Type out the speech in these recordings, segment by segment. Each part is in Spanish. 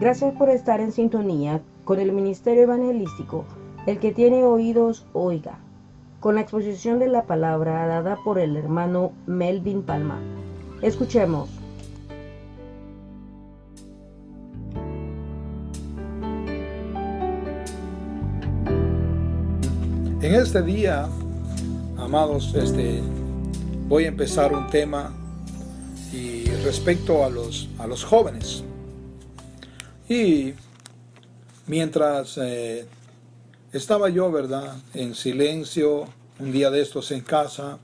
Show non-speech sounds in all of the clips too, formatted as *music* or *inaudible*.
gracias por estar en sintonía con el Ministerio Evangelístico. El que tiene oídos, oiga. Con la exposición de la palabra dada por el hermano Melvin Palma. Escuchemos. En este día, amados, este, voy a empezar un tema y respecto a los, a los jóvenes. Y mientras eh, estaba yo, ¿verdad?, en silencio, un día de estos en casa,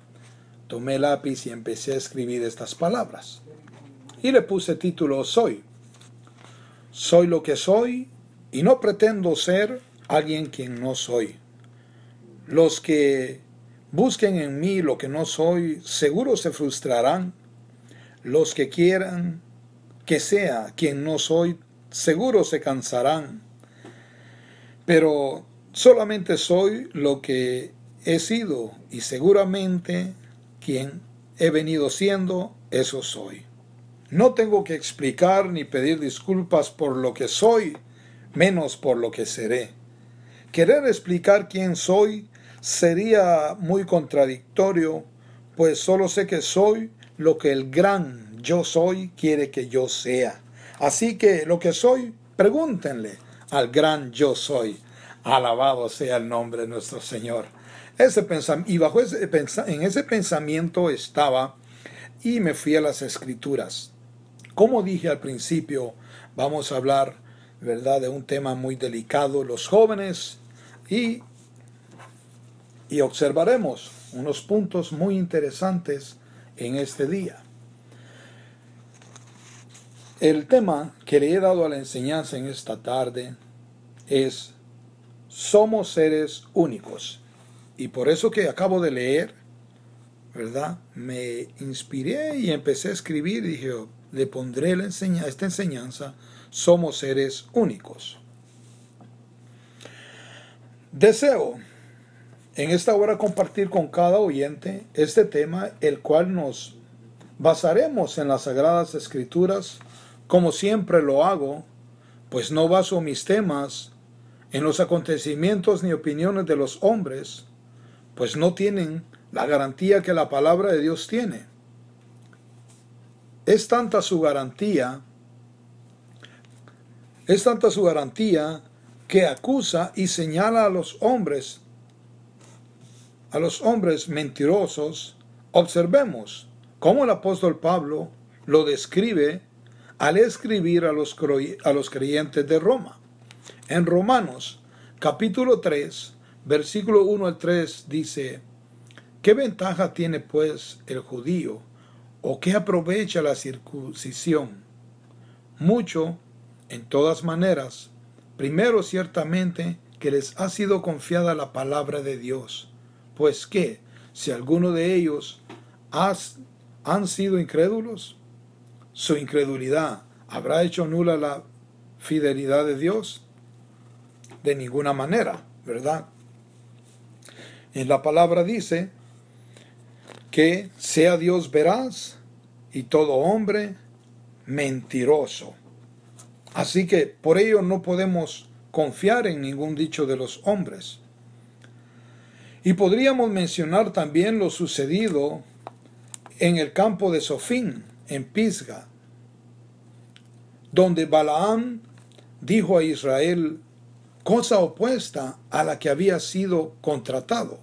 tomé lápiz y empecé a escribir estas palabras. Y le puse título Soy. Soy lo que soy y no pretendo ser alguien quien no soy. Los que busquen en mí lo que no soy, seguro se frustrarán los que quieran que sea quien no soy, seguro se cansarán. Pero solamente soy lo que he sido y seguramente quien he venido siendo, eso soy. No tengo que explicar ni pedir disculpas por lo que soy, menos por lo que seré. Querer explicar quién soy sería muy contradictorio, pues solo sé que soy lo que el gran yo soy quiere que yo sea. Así que lo que soy, pregúntenle al gran yo soy. Alabado sea el nombre de nuestro Señor. Ese y bajo ese en ese pensamiento estaba y me fui a las escrituras. Como dije al principio, vamos a hablar, ¿verdad?, de un tema muy delicado, los jóvenes, y, y observaremos unos puntos muy interesantes en este día. El tema que le he dado a la enseñanza en esta tarde es somos seres únicos. Y por eso que acabo de leer, ¿verdad? Me inspiré y empecé a escribir y dije, le pondré la esta enseñanza, somos seres únicos. Deseo en esta hora compartir con cada oyente este tema, el cual nos basaremos en las Sagradas Escrituras, como siempre lo hago, pues no baso mis temas en los acontecimientos ni opiniones de los hombres, pues no tienen la garantía que la palabra de Dios tiene. Es tanta su garantía, es tanta su garantía que acusa y señala a los hombres a los hombres mentirosos, observemos cómo el apóstol Pablo lo describe al escribir a los, a los creyentes de Roma. En Romanos capítulo 3, versículo 1 al 3 dice, ¿qué ventaja tiene pues el judío o qué aprovecha la circuncisión? Mucho, en todas maneras, primero ciertamente que les ha sido confiada la palabra de Dios pues que, si alguno de ellos has, han sido incrédulos, su incredulidad habrá hecho nula la fidelidad de Dios? De ninguna manera, ¿verdad? En la palabra dice que sea Dios veraz y todo hombre mentiroso. Así que por ello no podemos confiar en ningún dicho de los hombres. Y podríamos mencionar también lo sucedido en el campo de Sofín, en Pisga, donde Balaam dijo a Israel cosa opuesta a la que había sido contratado.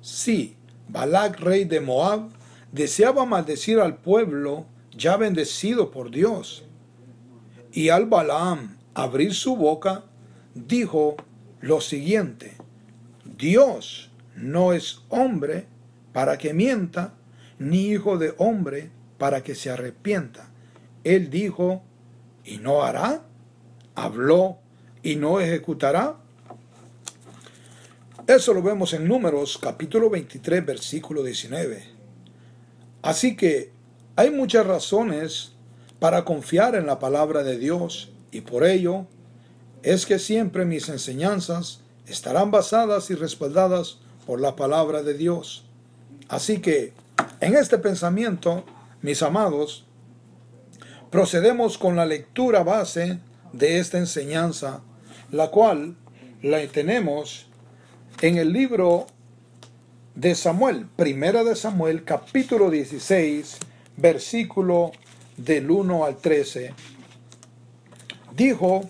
Sí, Balac, rey de Moab, deseaba maldecir al pueblo ya bendecido por Dios. Y al Balaam abrir su boca, dijo lo siguiente, Dios no es hombre para que mienta, ni hijo de hombre para que se arrepienta. Él dijo, y no hará, habló, y no ejecutará. Eso lo vemos en Números capítulo 23, versículo 19. Así que hay muchas razones para confiar en la palabra de Dios y por ello es que siempre mis enseñanzas estarán basadas y respaldadas por la palabra de Dios. Así que, en este pensamiento, mis amados, procedemos con la lectura base de esta enseñanza, la cual la tenemos en el libro de Samuel, primera de Samuel, capítulo 16, versículo del 1 al 13. Dijo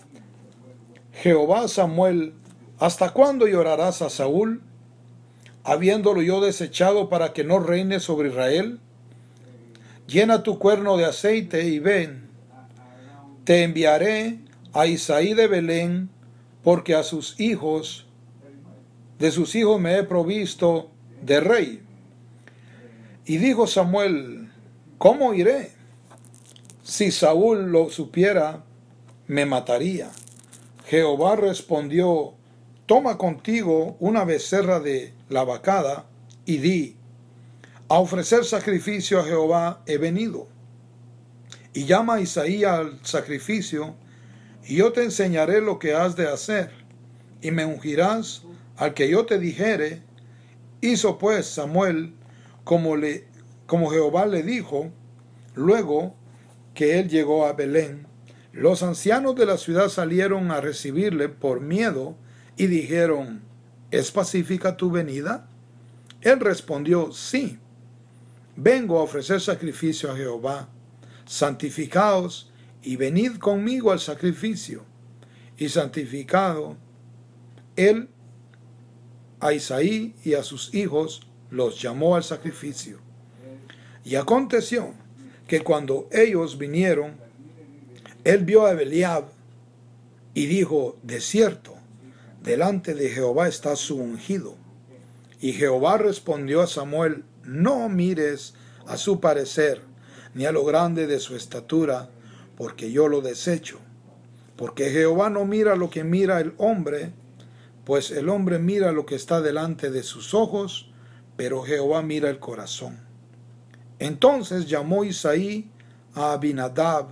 Jehová Samuel, ¿hasta cuándo llorarás a Saúl, habiéndolo yo desechado para que no reine sobre Israel? Llena tu cuerno de aceite y ven, te enviaré a Isaí de Belén, porque a sus hijos, de sus hijos me he provisto de rey. Y dijo Samuel, ¿cómo iré? Si Saúl lo supiera, me mataría. Jehová respondió, toma contigo una becerra de la vacada y di, a ofrecer sacrificio a Jehová he venido. Y llama a Isaías al sacrificio, y yo te enseñaré lo que has de hacer, y me ungirás al que yo te dijere. Hizo pues Samuel como, le, como Jehová le dijo, luego que él llegó a Belén. Los ancianos de la ciudad salieron a recibirle por miedo y dijeron, ¿es pacífica tu venida? Él respondió, sí, vengo a ofrecer sacrificio a Jehová. Santificaos y venid conmigo al sacrificio. Y santificado, él a Isaí y a sus hijos los llamó al sacrificio. Y aconteció que cuando ellos vinieron, él vio a Beliab y dijo, de cierto, delante de Jehová está su ungido. Y Jehová respondió a Samuel, no mires a su parecer, ni a lo grande de su estatura, porque yo lo desecho. Porque Jehová no mira lo que mira el hombre, pues el hombre mira lo que está delante de sus ojos, pero Jehová mira el corazón. Entonces llamó Isaí a Abinadab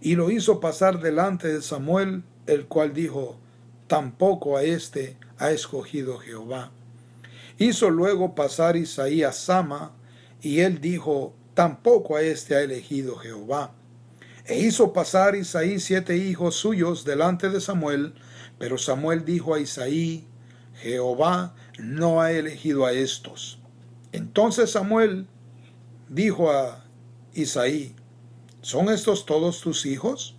y lo hizo pasar delante de Samuel, el cual dijo, tampoco a éste ha escogido Jehová. Hizo luego pasar Isaí a Sama, y él dijo, tampoco a éste ha elegido Jehová. E hizo pasar Isaí siete hijos suyos delante de Samuel, pero Samuel dijo a Isaí, Jehová no ha elegido a estos. Entonces Samuel dijo a Isaí, ¿son estos todos tus hijos?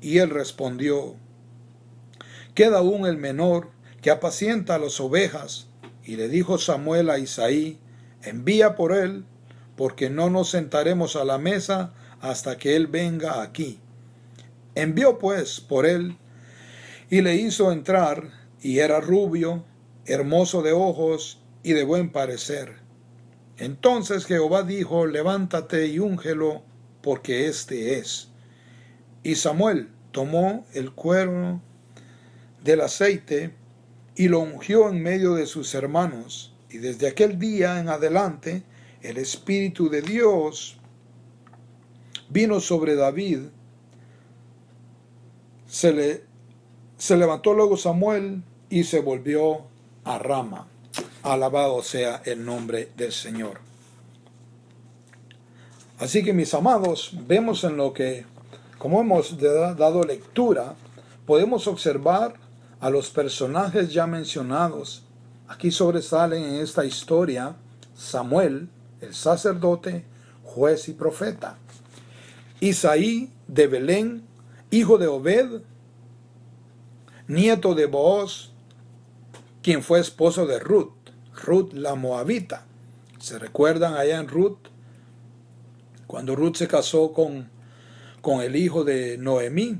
Y él respondió, queda aún el menor que apacienta a las ovejas. Y le dijo Samuel a Isaí, envía por él, porque no nos sentaremos a la mesa hasta que él venga aquí. Envió pues por él y le hizo entrar, y era rubio, hermoso de ojos y de buen parecer. Entonces Jehová dijo, levántate y úngelo, porque éste es. Y Samuel tomó el cuerno del aceite y lo ungió en medio de sus hermanos. Y desde aquel día en adelante el Espíritu de Dios vino sobre David. Se, le, se levantó luego Samuel y se volvió a Rama. Alabado sea el nombre del Señor. Así que mis amados, vemos en lo que, como hemos dado lectura, podemos observar a los personajes ya mencionados. Aquí sobresalen en esta historia Samuel, el sacerdote, juez y profeta. Isaí de Belén, hijo de Obed, nieto de Booz, quien fue esposo de Ruth, Ruth la Moabita. ¿Se recuerdan allá en Ruth? Cuando Ruth se casó con, con el hijo de Noemí,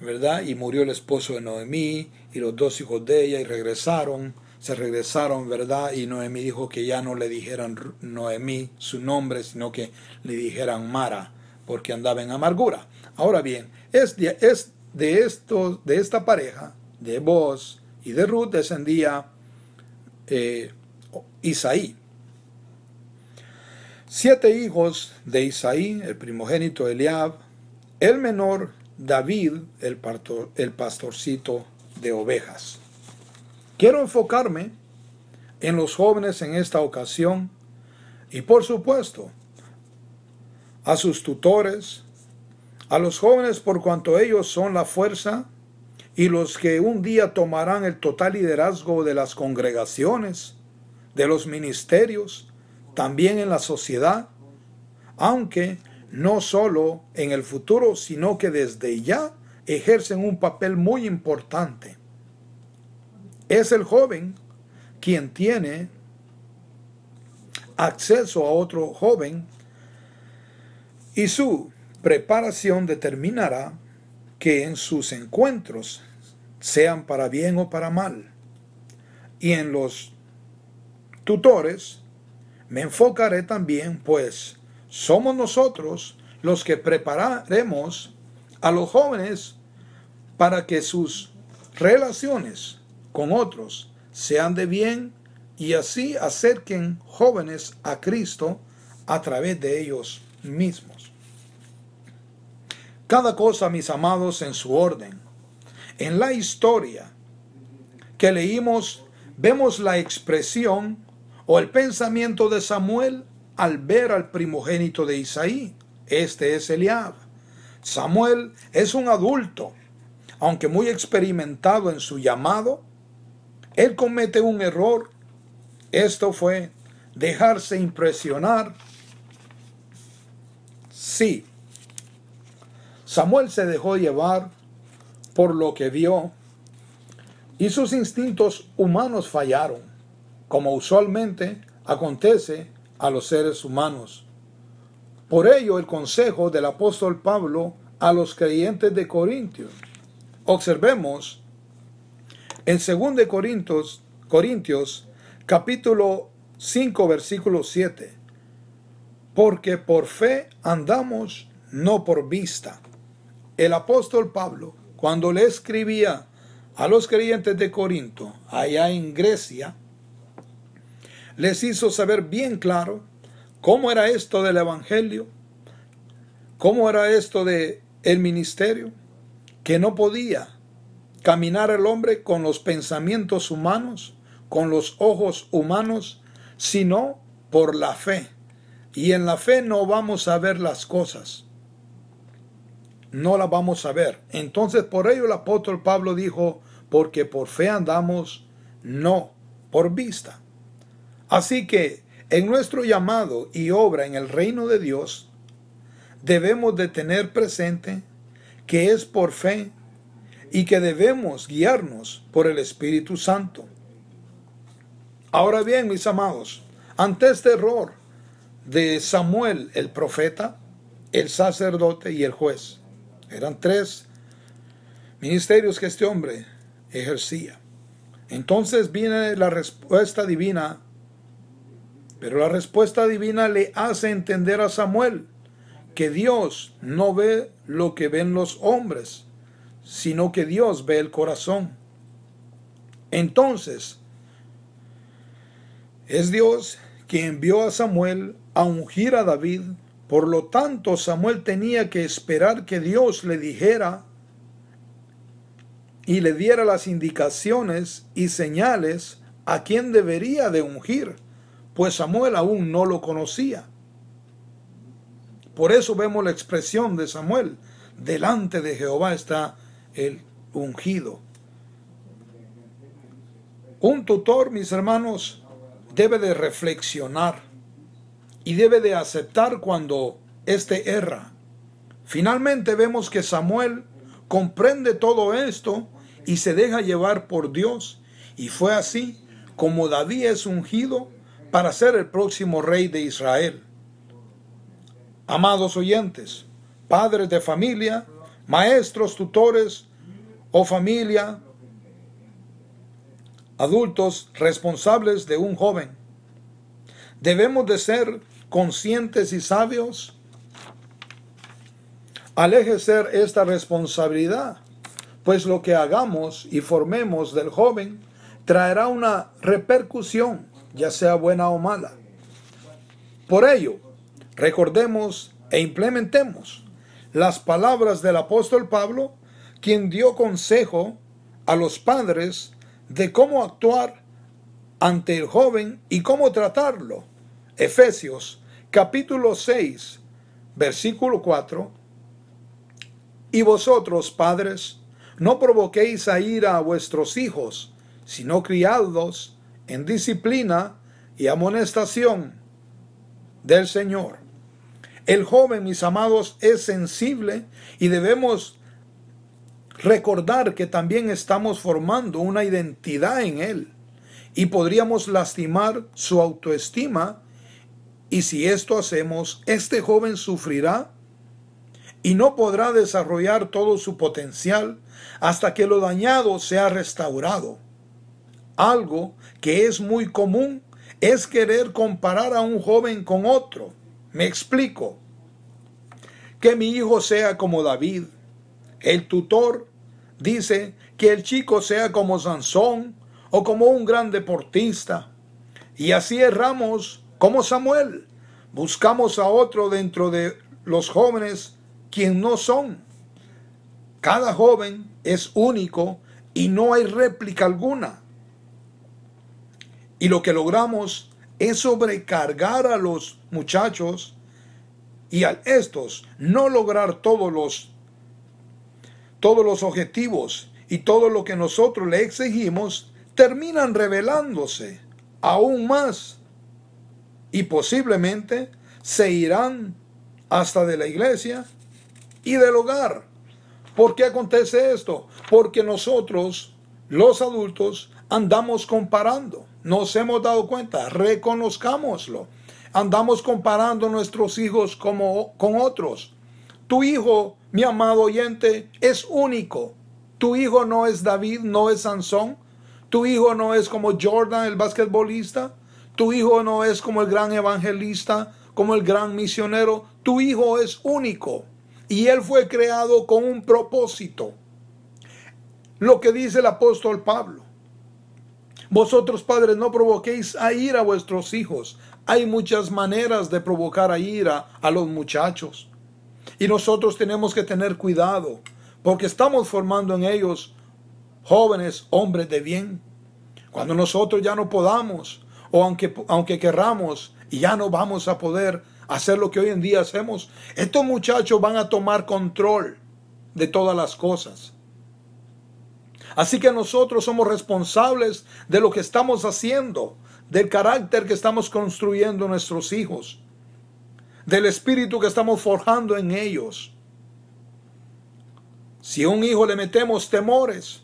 ¿verdad? Y murió el esposo de Noemí y los dos hijos de ella y regresaron, se regresaron, ¿verdad? Y Noemí dijo que ya no le dijeran Noemí su nombre, sino que le dijeran Mara, porque andaba en amargura. Ahora bien, es de, es de, esta pareja, de Boz y de Ruth, descendía eh, Isaí. Siete hijos de Isaí, el primogénito Eliab, el menor David, el, el pastorcito de ovejas. Quiero enfocarme en los jóvenes en esta ocasión y por supuesto a sus tutores, A los jóvenes por cuanto ellos son la fuerza y los que un día tomarán el total liderazgo de las congregaciones, de los ministerios, también en la sociedad, aunque no solo en el futuro, sino que desde ya ejercen un papel muy importante. Es el joven quien tiene acceso a otro joven y su preparación determinará que en sus encuentros, sean para bien o para mal, y en los tutores, me enfocaré también, pues somos nosotros los que prepararemos a los jóvenes para que sus relaciones con otros sean de bien y así acerquen jóvenes a Cristo a través de ellos mismos. Cada cosa, mis amados, en su orden. En la historia que leímos, vemos la expresión o el pensamiento de Samuel al ver al primogénito de Isaí. Este es Eliab. Samuel es un adulto, aunque muy experimentado en su llamado. Él comete un error esto fue dejarse impresionar. Sí, Samuel se dejó llevar por lo que vio y sus instintos humanos fallaron, como usualmente acontece a los seres humanos. Por ello el consejo del apóstol Pablo a los creyentes de Corintios. Observemos en 2 Corintios, Corintios capítulo 5, versículo 7. Porque por fe andamos, no por vista. El apóstol Pablo, cuando le escribía a los creyentes de Corinto, allá en Grecia, les hizo saber bien claro cómo era esto del evangelio, cómo era esto de el ministerio, que no podía caminar el hombre con los pensamientos humanos, con los ojos humanos, sino por la fe. Y en la fe no vamos a ver las cosas. No las vamos a ver. Entonces por ello el apóstol Pablo dijo, porque por fe andamos, no por vista. Así que en nuestro llamado y obra en el reino de Dios, debemos de tener presente que es por fe y que debemos guiarnos por el Espíritu Santo. Ahora bien, mis amados, ante este error de Samuel el profeta, el sacerdote y el juez, eran tres ministerios que este hombre ejercía. Entonces viene la respuesta divina, pero la respuesta divina le hace entender a Samuel que Dios no ve lo que ven los hombres, sino que Dios ve el corazón. Entonces, es Dios quien envió a Samuel a ungir a David. Por lo tanto, Samuel tenía que esperar que Dios le dijera y le diera las indicaciones y señales a quien debería de ungir, pues Samuel aún no lo conocía. Por eso vemos la expresión de Samuel, delante de Jehová está el ungido. Un tutor, mis hermanos, debe de reflexionar y debe de aceptar cuando éste erra. Finalmente vemos que Samuel comprende todo esto y se deja llevar por Dios. Y fue así como David es ungido para ser el próximo rey de Israel. Amados oyentes, padres de familia, maestros, tutores o familia, adultos responsables de un joven. Debemos de ser conscientes y sabios al ejercer esta responsabilidad, pues lo que hagamos y formemos del joven traerá una repercusión, ya sea buena o mala. Por ello, recordemos e implementemos las palabras del apóstol Pablo, quien dio consejo a los padres de cómo actuar ante el joven y cómo tratarlo. Efesios capítulo 6, versículo 4. Y vosotros, padres, no provoquéis a ira a vuestros hijos, sino criadlos en disciplina y amonestación del Señor. El joven, mis amados, es sensible y debemos recordar que también estamos formando una identidad en él y podríamos lastimar su autoestima y si esto hacemos, este joven sufrirá y no podrá desarrollar todo su potencial hasta que lo dañado sea restaurado. Algo que es muy común es querer comparar a un joven con otro. Me explico. Que mi hijo sea como David. El tutor dice que el chico sea como Sansón o como un gran deportista. Y así erramos como Samuel. Buscamos a otro dentro de los jóvenes quien no son. Cada joven es único y no hay réplica alguna. Y lo que logramos es sobrecargar a los muchachos y a estos no lograr todos los todos los objetivos y todo lo que nosotros le exigimos terminan revelándose aún más y posiblemente se irán hasta de la iglesia y del hogar. ¿Por qué acontece esto? Porque nosotros, los adultos, andamos comparando. Nos hemos dado cuenta, reconozcámoslo. Andamos comparando nuestros hijos como, con otros. Tu hijo, mi amado oyente, es único. Tu hijo no es David, no es Sansón. Tu hijo no es como Jordan, el basquetbolista. Tu hijo no es como el gran evangelista, como el gran misionero. Tu hijo es único y él fue creado con un propósito. Lo que dice el apóstol Pablo. Vosotros padres no provoquéis a ira a vuestros hijos. Hay muchas maneras de provocar a ira a los muchachos. Y nosotros tenemos que tener cuidado porque estamos formando en ellos jóvenes hombres de bien. Cuando nosotros ya no podamos o aunque, aunque querramos y ya no vamos a poder hacer lo que hoy en día hacemos, estos muchachos van a tomar control de todas las cosas. Así que nosotros somos responsables de lo que estamos haciendo, del carácter que estamos construyendo nuestros hijos, del espíritu que estamos forjando en ellos. Si a un hijo le metemos temores,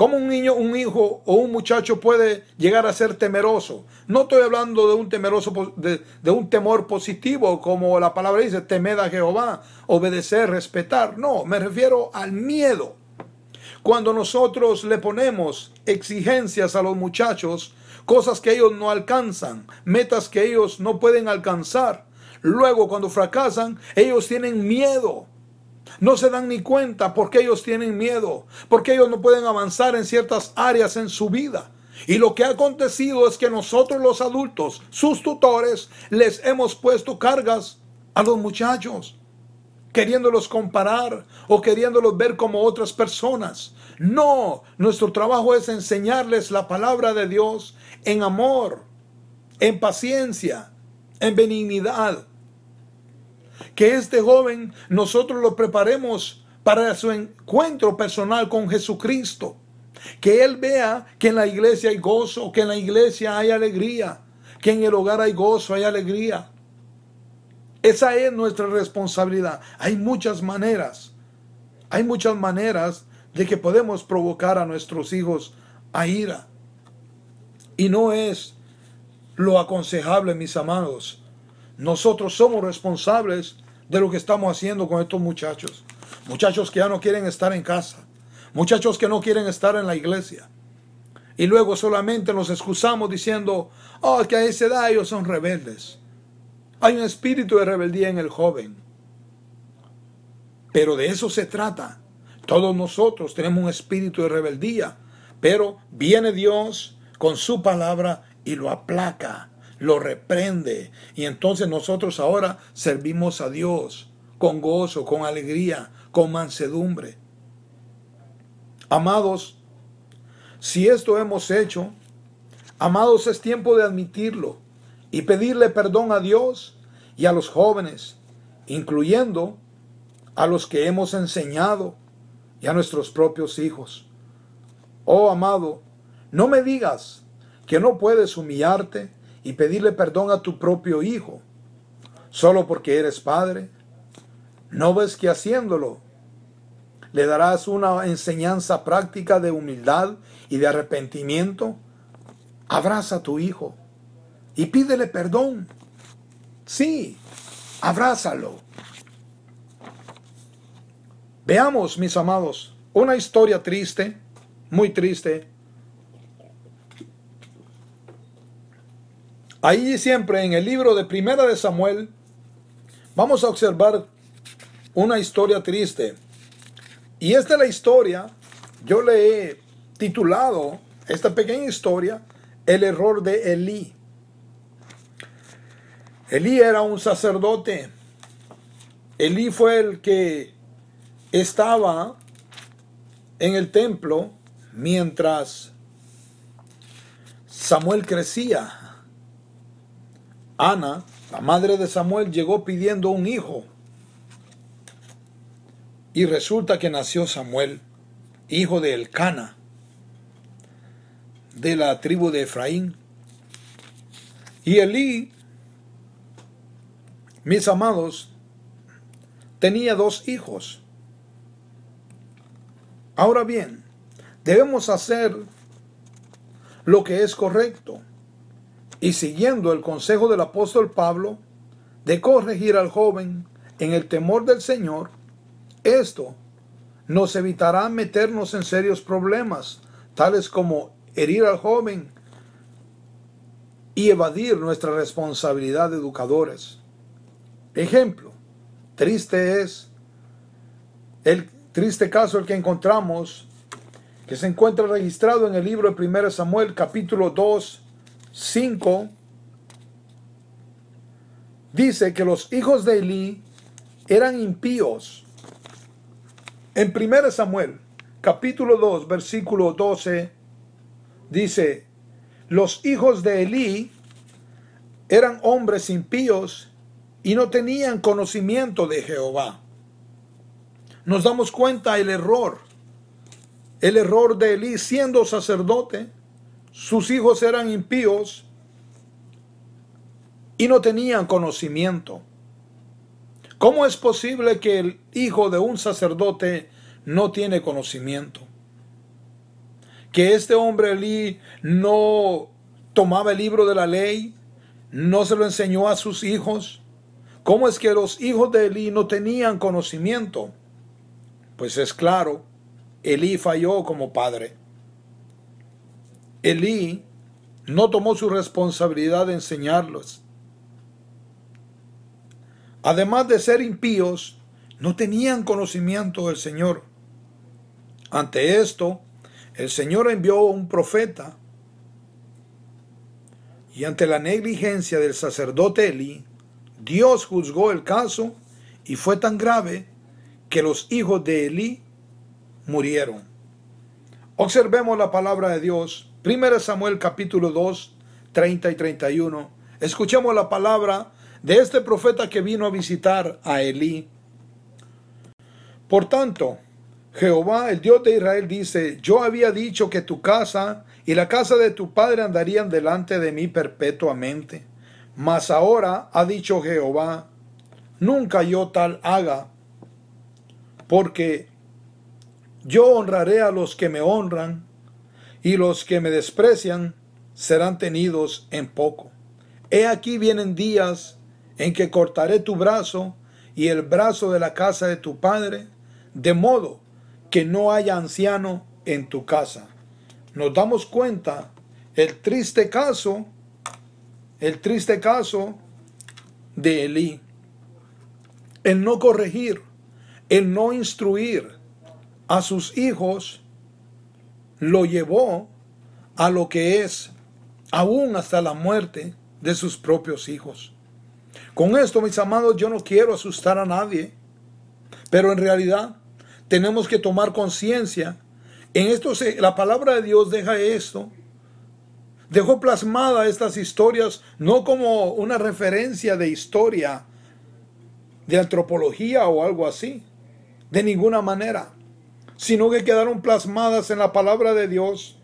¿Cómo un niño, un hijo o un muchacho puede llegar a ser temeroso? No estoy hablando de un temeroso de, un temor positivo, como la palabra dice, temed a Jehová, obedecer, respetar. No, me refiero al miedo. Cuando nosotros le ponemos exigencias a los muchachos, cosas que ellos no alcanzan, metas que ellos no pueden alcanzar, luego cuando fracasan, ellos tienen miedo. No se dan ni cuenta porque ellos tienen miedo, porque ellos no pueden avanzar en ciertas áreas en su vida. Y lo que ha acontecido es que nosotros los adultos, sus tutores, les hemos puesto cargas a los muchachos, queriéndolos comparar o queriéndolos ver como otras personas. No, nuestro trabajo es enseñarles la palabra de Dios en amor, en paciencia, en benignidad, que este joven nosotros lo preparemos para su encuentro personal con Jesucristo. Que él vea que en la iglesia hay gozo, que en la iglesia hay alegría, que en el hogar hay gozo, hay alegría. Esa es nuestra responsabilidad. Hay muchas maneras, hay muchas maneras de que podemos provocar a nuestros hijos a ira. Y no es lo aconsejable, mis amados, nosotros somos responsables de lo que estamos haciendo con estos muchachos. Muchachos que ya no quieren estar en casa. Muchachos que no quieren estar en la iglesia. Y luego solamente nos excusamos diciendo, oh, que a esa edad ellos son rebeldes. Hay un espíritu de rebeldía en el joven. Pero de eso se trata. Todos nosotros tenemos un espíritu de rebeldía. Pero viene Dios con su palabra y lo aplaca lo reprende. Y entonces nosotros ahora servimos a Dios con gozo, con alegría, con mansedumbre. Amados, si esto hemos hecho, amados, es tiempo de admitirlo y pedirle perdón a Dios y a los jóvenes, incluyendo a los que hemos enseñado y a nuestros propios hijos. Oh amado, no me digas que no puedes humillarte y pedirle perdón a tu propio hijo, solo porque eres padre. ¿No ves que haciéndolo le darás una enseñanza práctica de humildad y de arrepentimiento? Abraza a tu hijo y pídele perdón. Sí, abrázalo. Veamos, mis amados, una historia triste, muy triste. Ahí siempre en el libro de Primera de Samuel vamos a observar una historia triste. Y esta es la historia, yo le he titulado esta pequeña historia, El error de Elí. Elí era un sacerdote. Elí fue el que estaba en el templo mientras Samuel crecía. Ana, la madre de Samuel, llegó pidiendo un hijo. Y resulta que nació Samuel, hijo de Elcana, de la tribu de Efraín. Y Elí, mis amados, tenía dos hijos. Ahora bien, debemos hacer lo que es correcto y siguiendo el consejo del apóstol Pablo de corregir al joven en el temor del Señor, esto nos evitará meternos en serios problemas, tales como herir al joven y evadir nuestra responsabilidad de educadores. Ejemplo, triste es el triste caso el que encontramos, que se encuentra registrado en el libro de 1 Samuel capítulo 2, 5, dice que los hijos de Elí eran impíos. En 1 Samuel capítulo 2, versículo 12, dice, los hijos de Elí eran hombres impíos y no tenían conocimiento de Jehová nos damos cuenta el error. El error de Elí siendo sacerdote, sus hijos eran impíos y no tenían conocimiento. ¿Cómo es posible que el hijo de un sacerdote no tiene conocimiento? Que este hombre Elí no tomaba el libro de la ley, no se lo enseñó a sus hijos. ¿Cómo es que los hijos de Elí no tenían conocimiento? Pues es claro, Elí falló como padre. Elí no tomó su responsabilidad de enseñarlos. Además de ser impíos, no tenían conocimiento del Señor. Ante esto, el Señor envió un profeta y ante la negligencia del sacerdote Elí, Dios juzgó el caso y fue tan grave que los hijos de Elí murieron. Observemos la palabra de Dios. 1 Samuel capítulo 2, 30 y 31. Escuchemos la palabra de este profeta que vino a visitar a Elí. Por tanto, Jehová, el Dios de Israel, dice, yo había dicho que tu casa y la casa de tu padre andarían delante de mí perpetuamente. Mas ahora ha dicho Jehová, nunca yo tal haga, porque yo honraré a los que me honran, y los que me desprecian serán tenidos en poco. He aquí vienen días en que cortaré tu brazo y el brazo de la casa de tu padre, de modo que no haya anciano en tu casa. Nos damos cuenta el triste caso, el triste caso de Elí. El no corregir el no instruir a sus hijos lo llevó a lo que es aún hasta la muerte de sus propios hijos. Con esto, mis amados, yo no quiero asustar a nadie, pero en realidad tenemos que tomar conciencia. En esto la palabra de Dios deja esto. Dejó plasmada estas historias no como una referencia de historia de antropología o algo así, de ninguna manera, sino que quedaron plasmadas en la palabra de Dios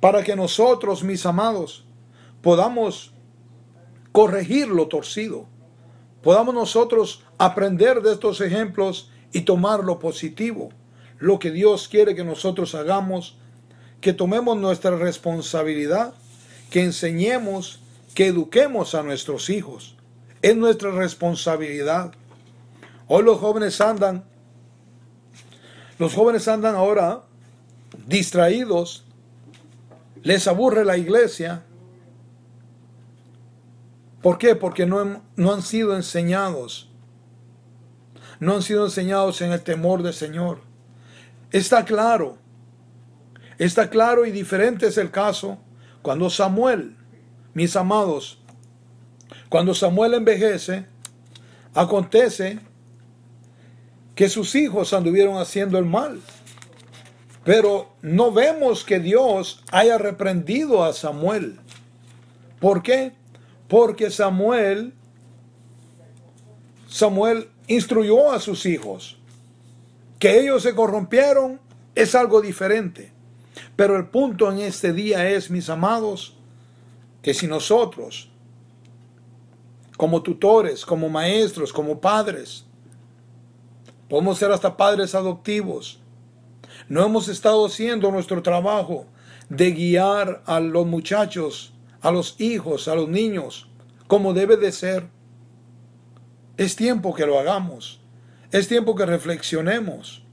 para que nosotros, mis amados, podamos corregir lo torcido, podamos nosotros aprender de estos ejemplos y tomar lo positivo, lo que Dios quiere que nosotros hagamos, que tomemos nuestra responsabilidad, que enseñemos, que eduquemos a nuestros hijos. Es nuestra responsabilidad. Hoy los jóvenes andan, los jóvenes andan ahora distraídos, les aburre la iglesia. ¿Por qué? Porque no, no han sido enseñados. No han sido enseñados en el temor del Señor. Está claro, está claro y diferente es el caso cuando Samuel, mis amados, cuando Samuel envejece, acontece que sus hijos anduvieron haciendo el mal. Pero no vemos que Dios haya reprendido a Samuel. ¿Por qué? Porque Samuel, Samuel instruyó a sus hijos. Que ellos se corrompieron es algo diferente. Pero el punto en este día es, mis amados, que si nosotros, como tutores, como maestros, como padres, podemos ser hasta padres adoptivos, no hemos estado haciendo nuestro trabajo de guiar a los muchachos, a los hijos, a los niños, como debe de ser. Es tiempo que lo hagamos. Es tiempo que reflexionemos.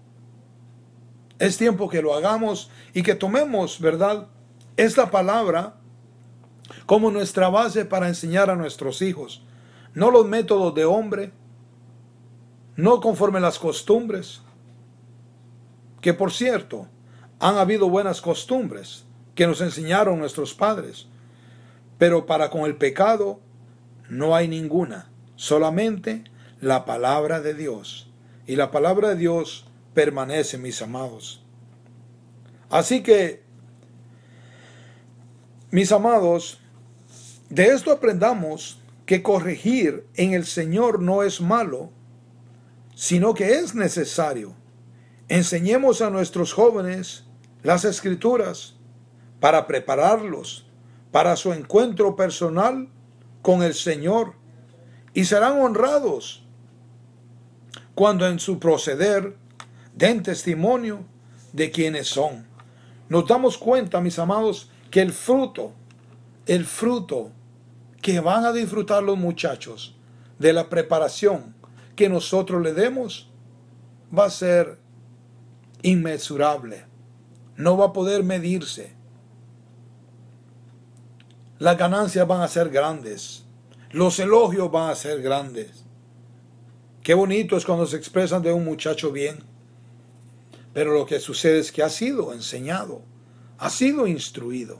Es tiempo que lo hagamos y que tomemos, ¿verdad? Esta palabra como nuestra base para enseñar a nuestros hijos. No los métodos de hombre, no conforme las costumbres, que por cierto, han habido buenas costumbres que nos enseñaron nuestros padres, pero para con el pecado no hay ninguna, solamente la palabra de Dios. Y la palabra de Dios permanece, mis amados. Así que, mis amados, de esto aprendamos que corregir en el Señor no es malo, sino que es necesario. Enseñemos a nuestros jóvenes las escrituras para prepararlos para su encuentro personal con el Señor y serán honrados cuando en su proceder den testimonio de quienes son. Nos damos cuenta, mis amados, que el fruto, el fruto que van a disfrutar los muchachos de la preparación que nosotros le demos va a ser inmesurable. No va a poder medirse. Las ganancias van a ser grandes. Los elogios van a ser grandes. Qué bonito es cuando se expresan de un muchacho bien. Pero lo que sucede es que ha sido enseñado, ha sido instruido.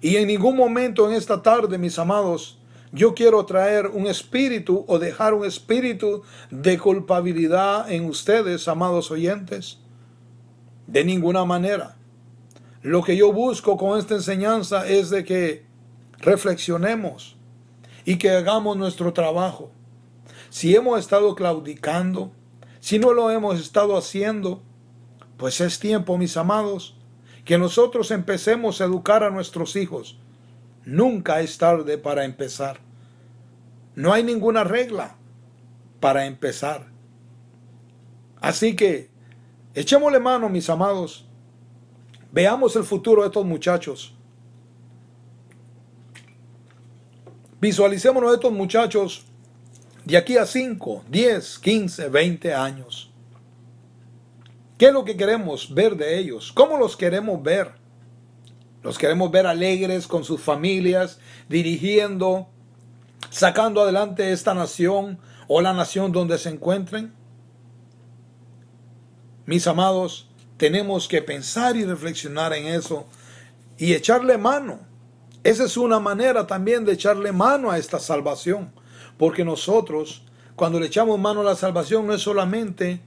Y en ningún momento en esta tarde, mis amados, yo quiero traer un espíritu o dejar un espíritu de culpabilidad en ustedes, amados oyentes. De ninguna manera. Lo que yo busco con esta enseñanza es de que reflexionemos y que hagamos nuestro trabajo. Si hemos estado claudicando, si no lo hemos estado haciendo, pues es tiempo, mis amados, que nosotros empecemos a educar a nuestros hijos. Nunca es tarde para empezar. No hay ninguna regla para empezar. Así que echémosle mano, mis amados. Veamos el futuro de estos muchachos. Visualicémonos a estos muchachos de aquí a 5, 10, 15, 20 años. ¿Qué es lo que queremos ver de ellos? ¿Cómo los queremos ver? Los queremos ver alegres con sus familias, dirigiendo, sacando adelante esta nación o la nación donde se encuentren. Mis amados, tenemos que pensar y reflexionar en eso y echarle mano. Esa es una manera también de echarle mano a esta salvación. Porque nosotros, cuando le echamos mano a la salvación, no es solamente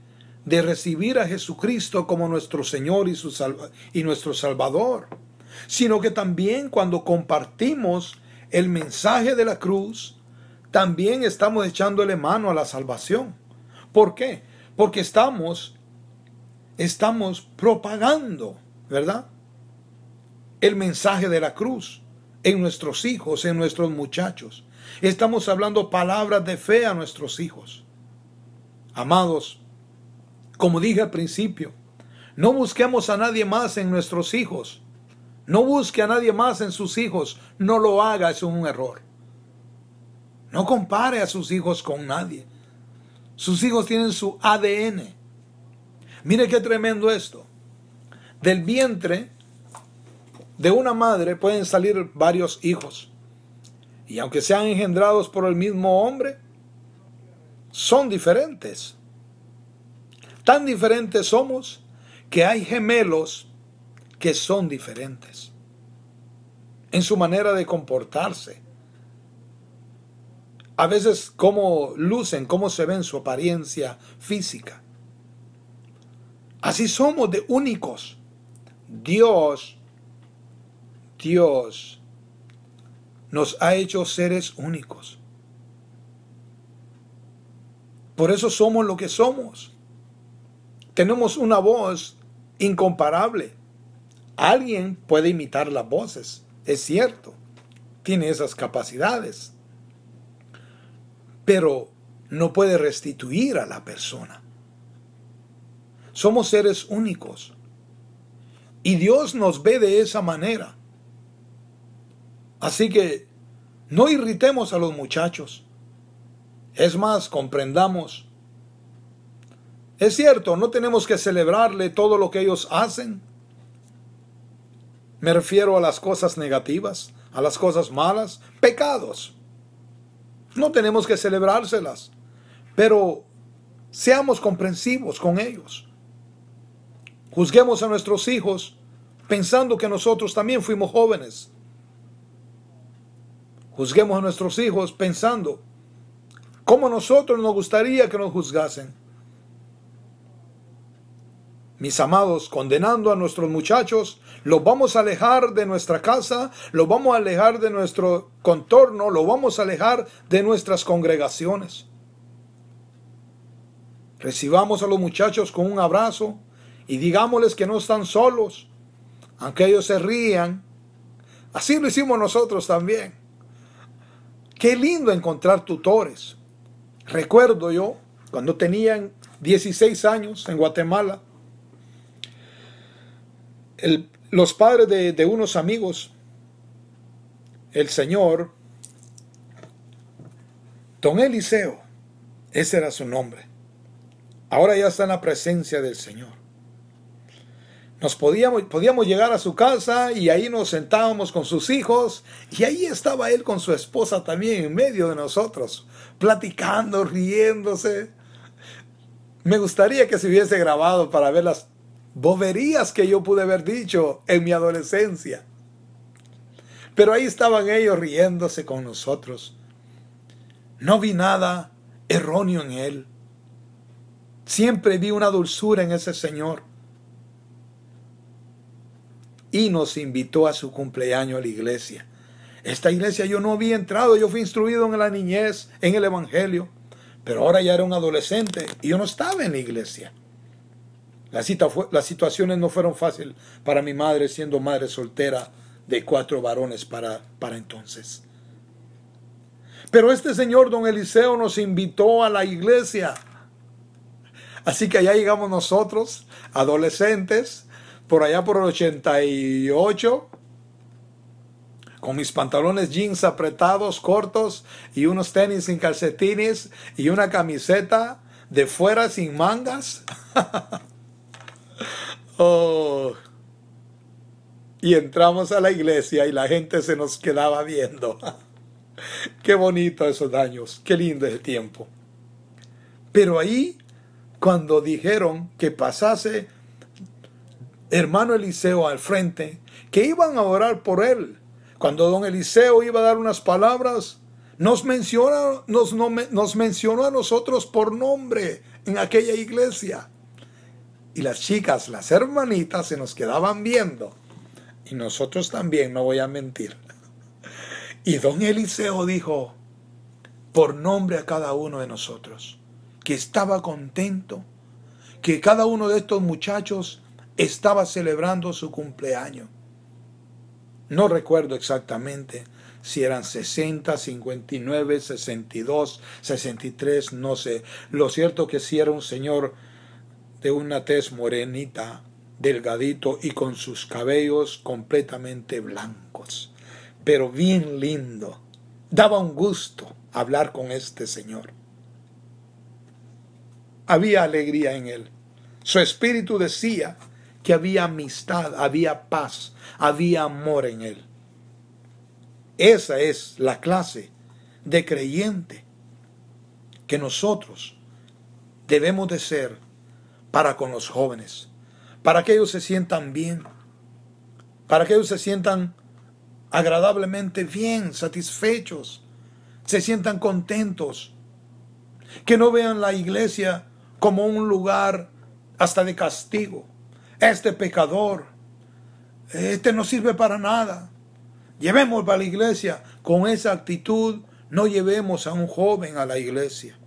de recibir a Jesucristo como nuestro Señor y, nuestro Salvador, sino que también cuando compartimos el mensaje de la cruz, también estamos echándole mano a la salvación. ¿Por qué? Porque estamos, estamos propagando, ¿verdad? El mensaje de la cruz en nuestros hijos, en nuestros muchachos. Estamos hablando palabras de fe a nuestros hijos. Amados, como dije al principio, no busquemos a nadie más en nuestros hijos. No busque a nadie más en sus hijos. No lo haga, es un error. No compare a sus hijos con nadie. Sus hijos tienen su ADN. Mire qué tremendo esto. Del vientre de una madre pueden salir varios hijos. Y aunque sean engendrados por el mismo hombre, son diferentes. Tan diferentes somos que hay gemelos que son diferentes en su manera de comportarse. A veces cómo lucen, cómo se ven su apariencia física. Así somos de únicos. Dios, Dios nos ha hecho seres únicos. Por eso somos lo que somos. Tenemos una voz incomparable. Alguien puede imitar las voces, es cierto, tiene esas capacidades, pero no puede restituir a la persona. Somos seres únicos y Dios nos ve de esa manera. Así que no irritemos a los muchachos. Es más, comprendamos. Es cierto, no tenemos que celebrarle todo lo que ellos hacen. Me refiero a las cosas negativas, a las cosas malas, pecados. No tenemos que celebrárselas, pero seamos comprensivos con ellos. Juzguemos a nuestros hijos pensando que nosotros también fuimos jóvenes. Juzguemos a nuestros hijos pensando cómo nosotros nos gustaría que nos juzgasen mis amados, condenando a nuestros muchachos, los vamos a alejar de nuestra casa, los vamos a alejar de nuestro contorno, los vamos a alejar de nuestras congregaciones. Recibamos a los muchachos con un abrazo y digámosles que no están solos, aunque ellos se rían. Así lo hicimos nosotros también. Qué lindo encontrar tutores. Recuerdo yo, cuando tenían 16 años en Guatemala, los padres de, de unos amigos, el Señor, Don Eliseo, ese era su nombre. Ahora ya está en la presencia del Señor. Nos podíamos, podíamos llegar a su casa y ahí nos sentábamos con sus hijos y ahí estaba él con su esposa también en medio de nosotros, platicando, riéndose. Me gustaría que se hubiese grabado para ver las boberías que yo pude haber dicho en mi adolescencia. Pero ahí estaban ellos riéndose con nosotros. No vi nada erróneo en él. Siempre vi una dulzura en ese Señor. Y nos invitó a su cumpleaños a la iglesia. Esta iglesia yo no había entrado, yo fui instruido en la niñez, en el Evangelio, pero ahora ya era un adolescente y yo no estaba en la iglesia. La las situaciones no fueron fáciles para mi madre siendo madre soltera de cuatro varones para, para entonces. Pero este señor, don Eliseo, nos invitó a la iglesia. Así que allá llegamos nosotros, adolescentes, por allá por el 88, con mis pantalones jeans apretados, cortos, y unos tenis sin calcetines, y una camiseta de fuera sin mangas. *laughs* Oh. Y entramos a la iglesia y la gente se nos quedaba viendo. *laughs* Qué bonito esos daños, qué lindo ese tiempo. Pero ahí, cuando dijeron que pasase hermano Eliseo al frente, que iban a orar por él, cuando don Eliseo iba a dar unas palabras, nos, menciona, nos, mencionó a nosotros por nombre en aquella iglesia. Y las chicas, las hermanitas, se nos quedaban viendo. Y nosotros también, no voy a mentir. Y don Eliseo dijo, por nombre a cada uno de nosotros, que estaba contento que cada uno de estos muchachos estaba celebrando su cumpleaños. No recuerdo exactamente si eran 60, 59, 62, 63, no sé. Lo cierto que si era un señor de una tez morenita, delgadito y con sus cabellos completamente blancos, pero bien lindo. Daba un gusto hablar con este señor. Había alegría en él. Su espíritu decía que había amistad, había paz, había amor en él. Esa es la clase de creyente que nosotros debemos de ser para con los jóvenes, para que ellos se sientan bien, para que ellos se sientan agradablemente bien, satisfechos, se sientan contentos, que no vean la iglesia como un lugar hasta de castigo. Este pecador, este no sirve para nada. Llevemos a la iglesia con esa actitud, no llevemos a un joven a la iglesia.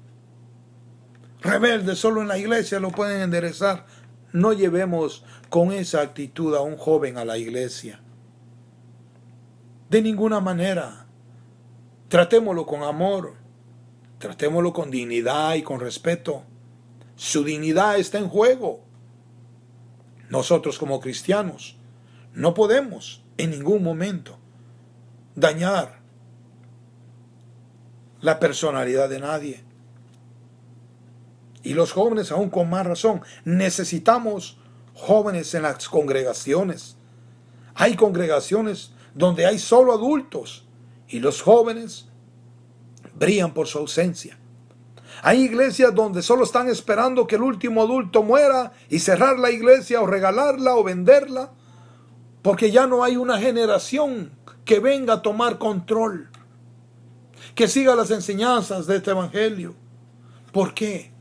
Rebelde, solo en la iglesia lo pueden enderezar. No llevemos con esa actitud a un joven a la iglesia. De ninguna manera. Tratémoslo con amor. Tratémoslo con dignidad y con respeto. Su dignidad está en juego. Nosotros como cristianos no podemos en ningún momento dañar la personalidad de nadie. Y los jóvenes aún con más razón. Necesitamos jóvenes en las congregaciones. Hay congregaciones donde hay solo adultos y los jóvenes brillan por su ausencia. Hay iglesias donde solo están esperando que el último adulto muera y cerrar la iglesia o regalarla o venderla, porque ya no hay una generación que venga a tomar control, que siga las enseñanzas de este Evangelio. ¿Por qué?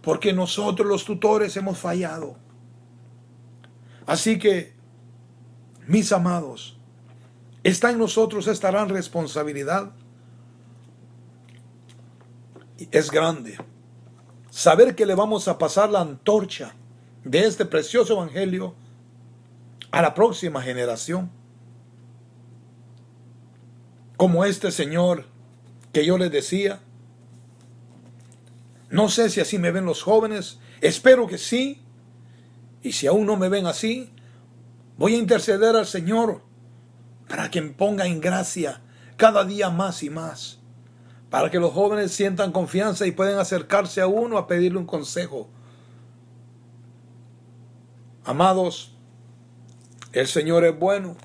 Porque nosotros los tutores hemos fallado. Así que, mis amados, está en nosotros esta gran responsabilidad. Es grande. Saber que le vamos a pasar la antorcha de este precioso Evangelio a la próxima generación como este señor que yo les decía. No sé si así me ven los jóvenes, espero que sí. Y si aún no me ven así, voy a interceder al Señor para que me ponga en gracia cada día más y más. Para que los jóvenes sientan confianza y puedan acercarse a uno a pedirle un consejo. Amados, el Señor es bueno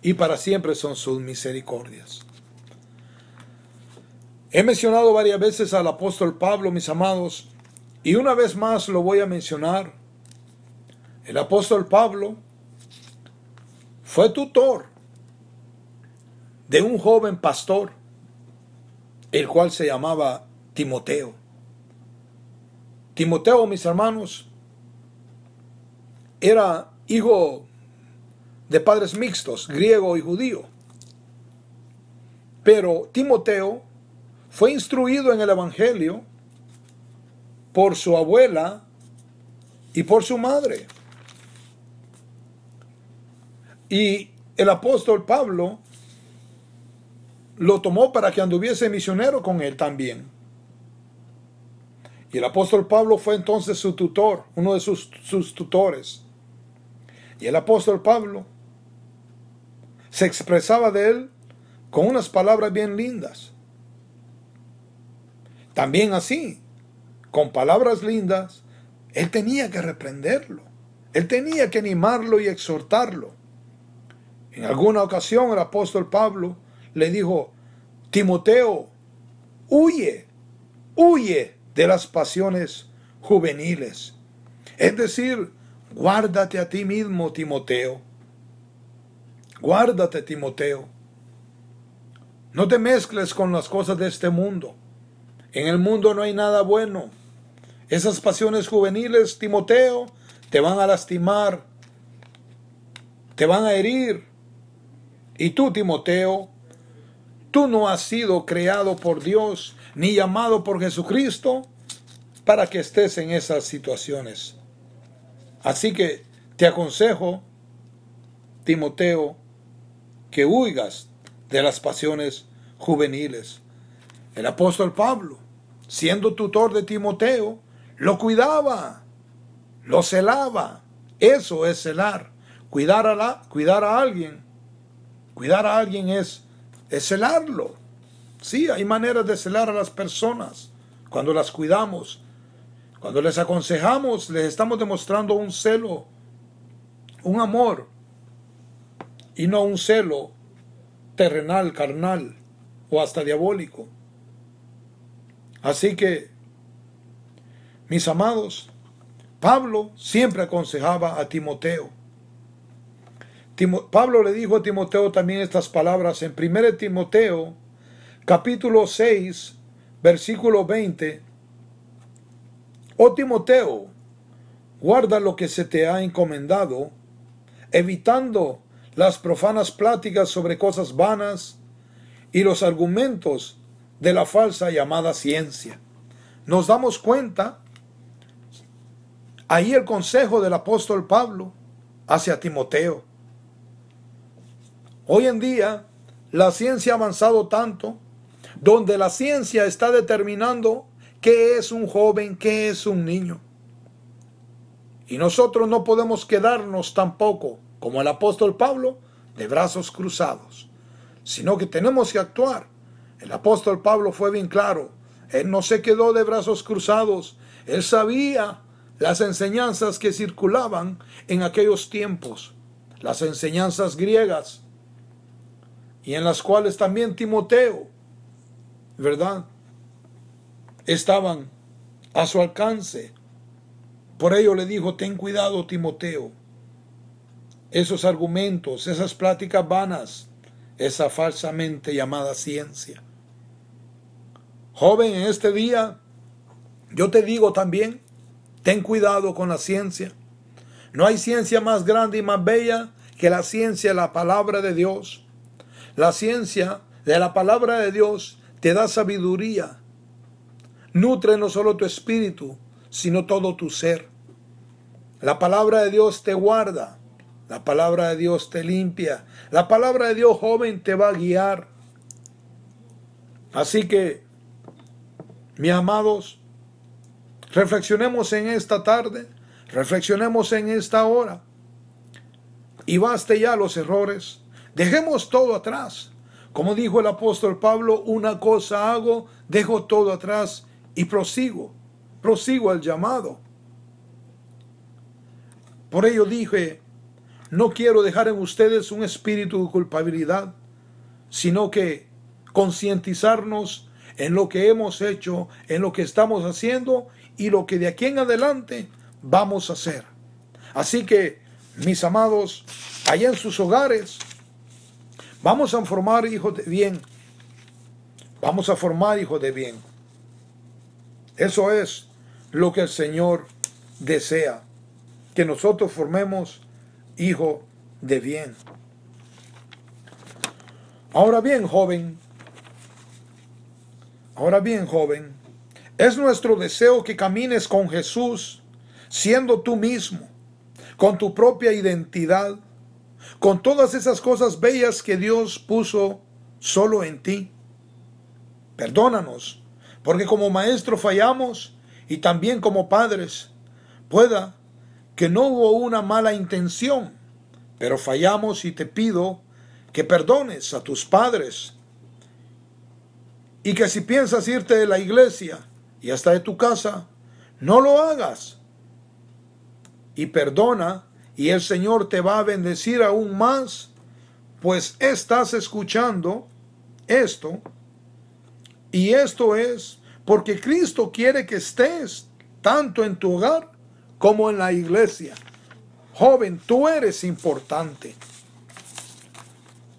y para siempre son sus misericordias. He mencionado varias veces al apóstol Pablo, mis amados, y una vez más lo voy a mencionar. El apóstol Pablo fue tutor de un joven pastor, el cual se llamaba Timoteo. Timoteo, mis hermanos, era hijo de padres mixtos, griego y judío. Pero Timoteo fue instruido en el Evangelio por su abuela y por su madre. Y el apóstol Pablo lo tomó para que anduviese misionero con él también. Y el apóstol Pablo fue entonces su tutor, uno de sus, sus tutores. Y el apóstol Pablo se expresaba de él con unas palabras bien lindas. También así, con palabras lindas, él tenía que reprenderlo. Él tenía que animarlo y exhortarlo. En alguna ocasión el apóstol Pablo le dijo, Timoteo, huye, huye de las pasiones juveniles. Es decir, guárdate a ti mismo, Timoteo Guárdate, Timoteo. No te mezcles con las cosas de este mundo. En el mundo no hay nada bueno. Esas pasiones juveniles, Timoteo, te van a lastimar, te van a herir. Y tú, Timoteo, tú no has sido creado por Dios ni llamado por Jesucristo para que estés en esas situaciones. Así que te aconsejo, Timoteo, que huigas de las pasiones juveniles. El apóstol Pablo, siendo tutor de Timoteo, lo cuidaba, lo celaba. Eso es celar. Cuidar a, la, cuidar a alguien. Cuidar a alguien es, es celarlo. Sí, hay maneras de celar a las personas cuando las cuidamos. Cuando les aconsejamos, les estamos demostrando un celo, un amor, y no un celo terrenal, carnal o hasta diabólico. Así que, mis amados, Pablo siempre aconsejaba a Timoteo. Pablo le dijo a Timoteo también estas palabras en 1 Timoteo capítulo 6 versículo 20. Oh Timoteo, guarda lo que se te ha encomendado, evitando las profanas pláticas sobre cosas vanas y los argumentos de la falsa llamada ciencia. Nos damos cuenta, ahí el consejo del apóstol Pablo hacia Timoteo. Hoy en día la ciencia ha avanzado tanto, donde la ciencia está determinando qué es un joven, qué es un niño. Y nosotros no podemos quedarnos tampoco como el apóstol Pablo, de brazos cruzados, sino que tenemos que actuar. El apóstol Pablo fue bien claro, él no se quedó de brazos cruzados, él sabía las enseñanzas que circulaban en aquellos tiempos, las enseñanzas griegas, y en las cuales también Timoteo, ¿verdad? Estaban a su alcance. Por ello le dijo, ten cuidado Timoteo, esos argumentos, esas pláticas vanas, esa falsamente llamada ciencia. Joven, en este día, yo te digo también, ten cuidado con la ciencia. No hay ciencia más grande y más bella que la ciencia la palabra de Dios. La ciencia de la palabra de Dios te da sabiduría. Nutre no solo tu espíritu, sino todo tu ser. La palabra de Dios te guarda. La palabra de Dios te limpia. La palabra de Dios, joven, te va a guiar. Así que, mis amados, reflexionemos en esta tarde, reflexionemos en esta hora. Y baste ya los errores. Dejemos todo atrás. Como dijo el apóstol Pablo, una cosa hago, dejo todo atrás y prosigo, prosigo al llamado. Por ello dije, no quiero dejar en ustedes un espíritu de culpabilidad, sino que concientizarnos en lo que hemos hecho, en lo que estamos haciendo y lo que de aquí en adelante vamos a hacer. Así que, mis amados, allá en sus hogares, vamos a formar hijos de bien. Vamos a formar hijos de bien. Eso es lo que el Señor desea, que nosotros formemos hijo de bien. Ahora bien, joven, ahora bien, joven, es nuestro deseo que camines con Jesús siendo tú mismo, con tu propia identidad, con todas esas cosas bellas que Dios puso solo en ti. Perdónanos, porque como maestro fallamos y también como padres, pueda que no hubo una mala intención, pero fallamos y te pido que perdones a tus padres. Y que si piensas irte de la iglesia y hasta de tu casa, no lo hagas. Y perdona y el Señor te va a bendecir aún más, pues estás escuchando esto. Y esto es porque Cristo quiere que estés tanto en tu hogar como en la iglesia. Joven, tú eres importante.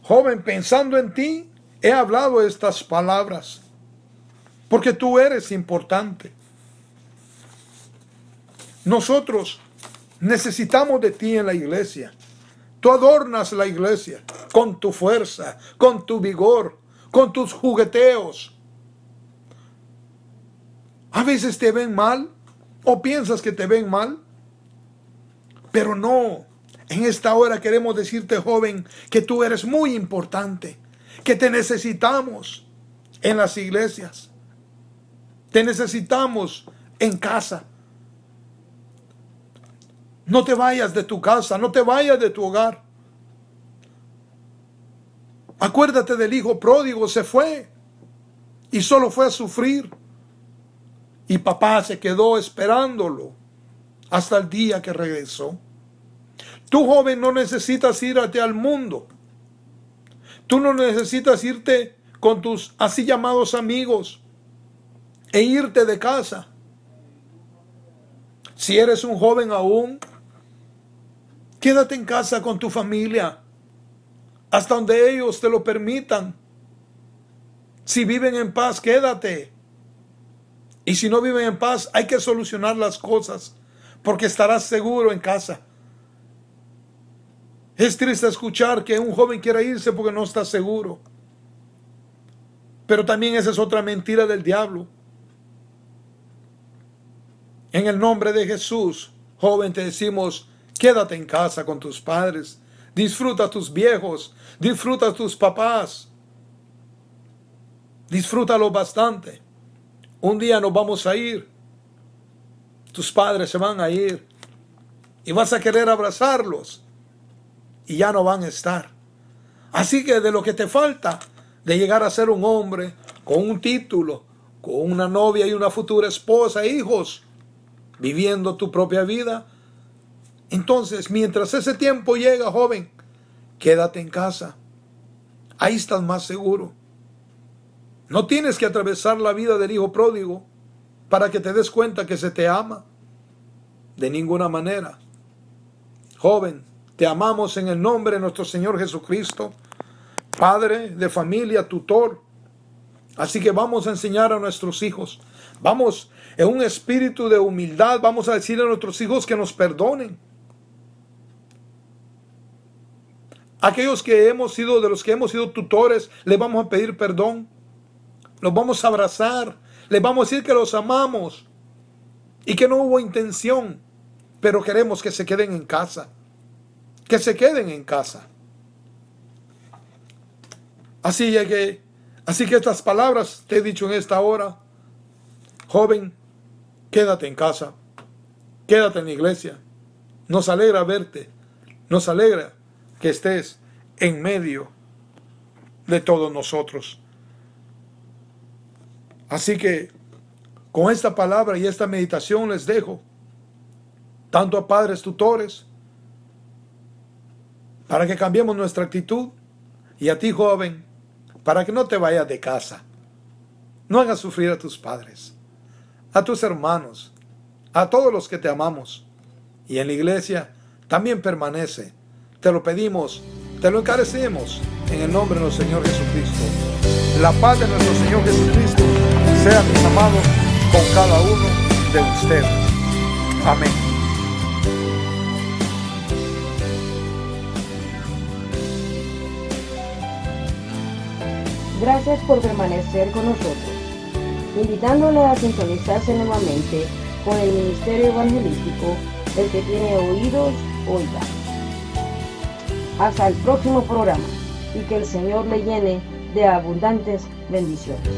Joven, pensando en ti, he hablado estas palabras, porque tú eres importante. Nosotros necesitamos de ti en la iglesia. Tú adornas la iglesia con tu fuerza, con tu vigor, con tus jugueteos. A veces te ven mal, ¿O piensas que te ven mal? Pero no. En esta hora queremos decirte, joven, que tú eres muy importante, que te necesitamos en las iglesias. Te necesitamos en casa. No te vayas de tu casa, no te vayas de tu hogar. Acuérdate del hijo pródigo, se fue y solo fue a sufrir. Y papá se quedó esperándolo hasta el día que regresó. Tú joven no necesitas irte al mundo. Tú no necesitas irte con tus así llamados amigos e irte de casa. Si eres un joven aún, quédate en casa con tu familia hasta donde ellos te lo permitan. Si viven en paz, quédate. Y si no viven en paz, hay que solucionar las cosas, porque estarás seguro en casa. Es triste escuchar que un joven quiera irse porque no está seguro. Pero también esa es otra mentira del diablo. En el nombre de Jesús, joven, te decimos, quédate en casa con tus padres, disfruta a tus viejos, disfruta a tus papás, disfrútalo bastante. Un día nos vamos a ir, tus padres se van a ir y vas a querer abrazarlos y ya no van a estar. Así que de lo que te falta de llegar a ser un hombre con un título, con una novia y una futura esposa, hijos, viviendo tu propia vida. Entonces, mientras ese tiempo llega, joven, quédate en casa. Ahí estás más seguro. No tienes que atravesar la vida del hijo pródigo para que te des cuenta que se te ama. De ninguna manera. Joven, te amamos en el nombre de nuestro Señor Jesucristo, Padre de familia, tutor. Así que vamos a enseñar a nuestros hijos. Vamos en un espíritu de humildad, vamos a decirle a nuestros hijos que nos perdonen. Aquellos que hemos sido, de los que hemos sido tutores, les vamos a pedir perdón. Los vamos a abrazar. Les vamos a decir que los amamos. Y que no hubo intención. Pero queremos que se queden en casa. Que se queden en casa. Así que, así que estas palabras te he dicho en esta hora. Joven, quédate en casa, quédate en la iglesia. Nos alegra verte, nos alegra que estés en medio de todos nosotros. Así que con esta palabra y esta meditación les dejo, tanto a padres tutores, para que cambiemos nuestra actitud, y a ti joven, para que no te vayas de casa. No hagas sufrir a tus padres a tus hermanos, a todos los que te amamos. Y en la iglesia también permanece. Te lo pedimos, te lo encarecemos en el nombre de nuestro Señor Jesucristo. La paz de nuestro Señor Jesucristo sea, mis amados, con cada uno de ustedes. Amén. Gracias por permanecer con nosotros invitándole a sintonizarse nuevamente con el Ministerio Evangelístico, el que tiene oídos, oiga. Hasta el próximo programa y que el Señor le llene de abundantes bendiciones.